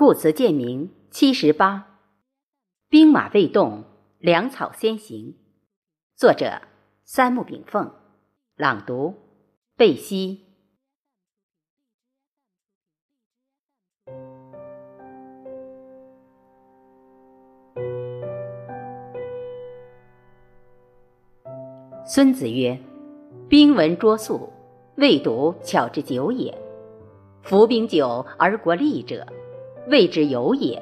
故词鉴名七十八，兵马未动，粮草先行。作者：三木炳凤。朗读：贝西。孙子曰：“兵闻拙速，未睹巧之久也。夫兵久而国利者。”谓之有也，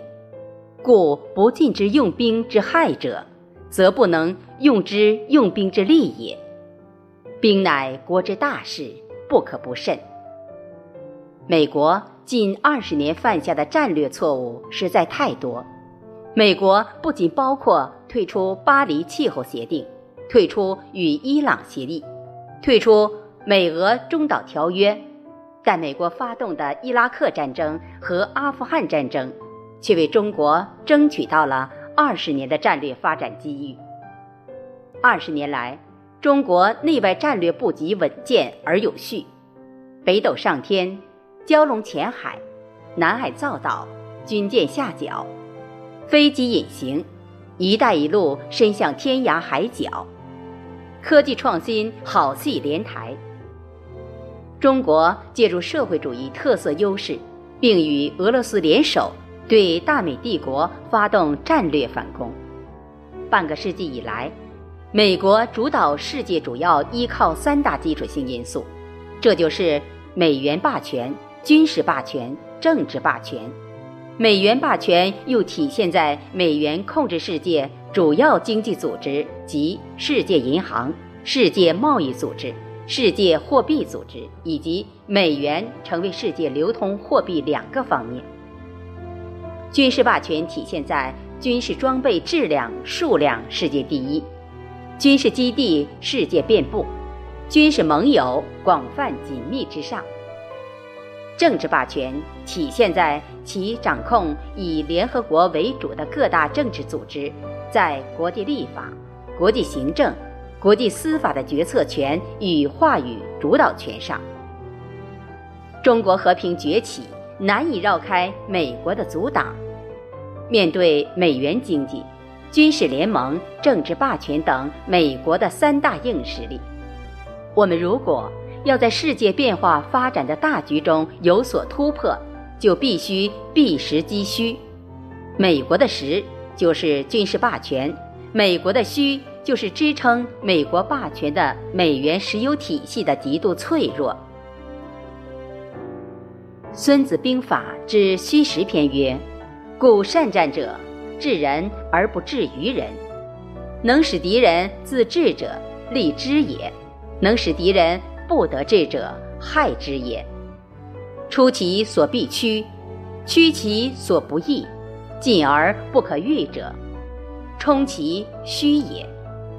故不尽之用兵之害者，则不能用之用兵之利也。兵乃国之大事，不可不慎。美国近二十年犯下的战略错误实在太多。美国不仅包括退出巴黎气候协定、退出与伊朗协议、退出美俄中导条约。在美国发动的伊拉克战争和阿富汗战争，却为中国争取到了二十年的战略发展机遇。二十年来，中国内外战略布局稳健而有序，北斗上天，蛟龙潜海，南海造岛，军舰下角，飞机隐形，一带一路伸向天涯海角，科技创新好戏连台。中国借助社会主义特色优势，并与俄罗斯联手对大美帝国发动战略反攻。半个世纪以来，美国主导世界主要依靠三大基础性因素，这就是美元霸权、军事霸权、政治霸权。美元霸权又体现在美元控制世界主要经济组织及世界银行、世界贸易组织。世界货币组织以及美元成为世界流通货币两个方面。军事霸权体现在军事装备质量、数量世界第一，军事基地世界遍布，军事盟友广泛紧密之上。政治霸权体现在其掌控以联合国为主的各大政治组织，在国际立法、国际行政。国际司法的决策权与话语主导权上，中国和平崛起难以绕开美国的阻挡。面对美元经济、军事联盟、政治霸权等美国的三大硬实力，我们如果要在世界变化发展的大局中有所突破，就必须避实击虚。美国的实就是军事霸权，美国的虚。就是支撑美国霸权的美元石油体系的极度脆弱。《孙子兵法》之虚实篇曰：“故善战者，治人而不治于人；能使敌人自治者，利之也；能使敌人不得志者，害之也。出其所必趋，趋其所不意，进而不可御者，冲其虚也。”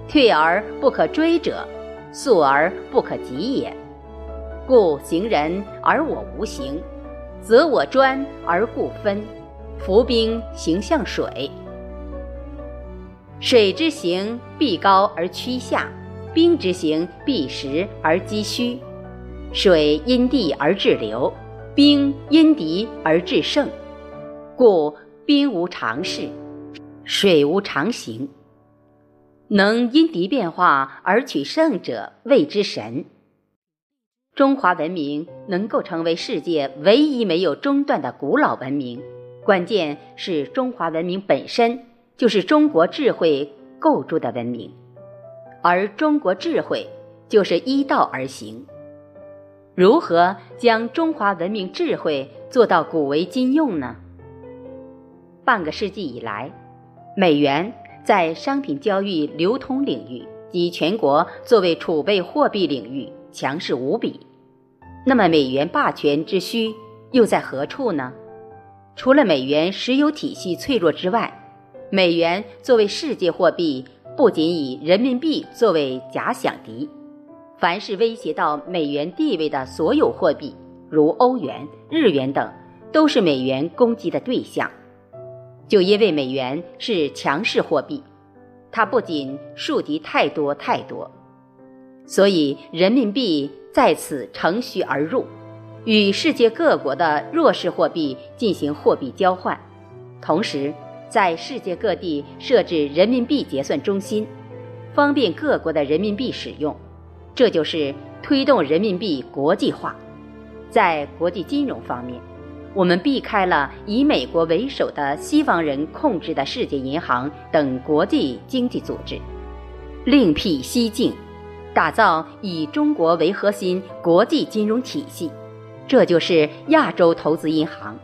退而不可追者，速而不可及也。故行人而我无形，则我专而故分。伏兵行向水，水之行必高而趋下，兵之行必实而积虚。水因地而制流，兵因敌而制胜。故兵无常势，水无常形。能因敌变化而取胜者，谓之神。中华文明能够成为世界唯一没有中断的古老文明，关键是中华文明本身就是中国智慧构筑的文明，而中国智慧就是依道而行。如何将中华文明智慧做到古为今用呢？半个世纪以来，美元。在商品交易流通领域及全国作为储备货币领域强势无比，那么美元霸权之需又在何处呢？除了美元石油体系脆弱之外，美元作为世界货币，不仅以人民币作为假想敌，凡是威胁到美元地位的所有货币，如欧元、日元等，都是美元攻击的对象。就因为美元是强势货币，它不仅树敌太多太多，所以人民币在此乘虚而入，与世界各国的弱势货币进行货币交换，同时在世界各地设置人民币结算中心，方便各国的人民币使用。这就是推动人民币国际化。在国际金融方面，我们避开了以美国为首的西方人控制的世界银行等国际经济组织，另辟蹊径，打造以中国为核心国际金融体系。这就是亚洲投资银行、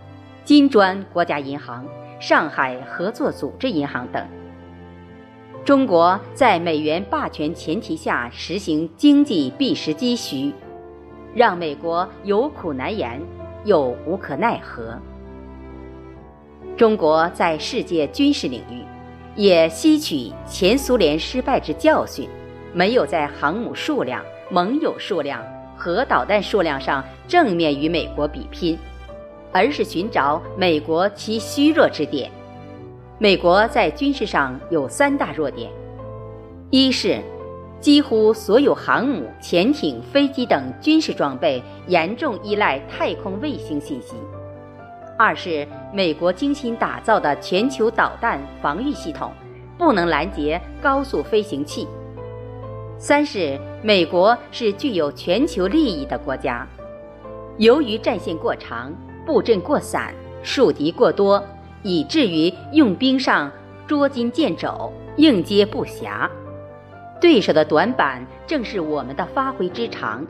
金砖国家银行、上海合作组织银行等。中国在美元霸权前提下实行经济避实击虚，让美国有苦难言，又无可奈何。中国在世界军事领域也吸取前苏联失败之教训，没有在航母数量、盟友数量。核导弹数量上正面与美国比拼，而是寻找美国其虚弱之点。美国在军事上有三大弱点：一是几乎所有航母、潜艇、飞机等军事装备严重依赖太空卫星信息；二是美国精心打造的全球导弹防御系统不能拦截高速飞行器。三是美国是具有全球利益的国家，由于战线过长、布阵过散、树敌过多，以至于用兵上捉襟见肘、应接不暇。对手的短板正是我们的发挥之长，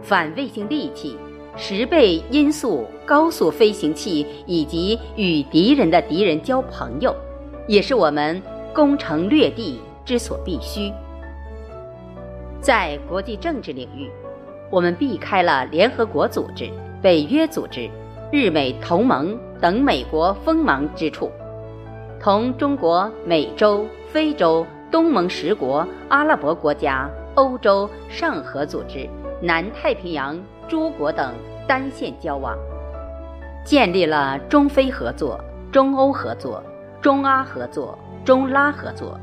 反卫星利器、十倍音速高速飞行器以及与敌人的敌人交朋友，也是我们攻城略地之所必须。在国际政治领域，我们避开了联合国组织、北约组织、日美同盟等美国锋芒之处，同中国、美洲、非洲、东盟十国、阿拉伯国家、欧洲上合组织、南太平洋诸国等单线交往，建立了中非合作、中欧合作、中阿合作、中拉合作、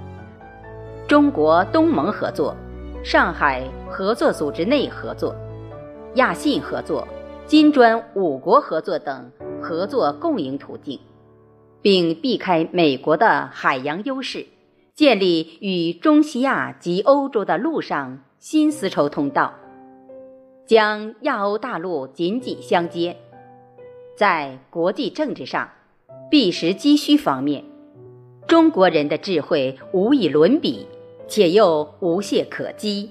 中国东盟合作。上海合作组织内合作、亚信合作、金砖五国合作等合作共赢途径，并避开美国的海洋优势，建立与中西亚及欧洲的陆上新丝绸通道，将亚欧大陆紧紧相接。在国际政治上，避实击虚方面，中国人的智慧无以伦比。且又无懈可击。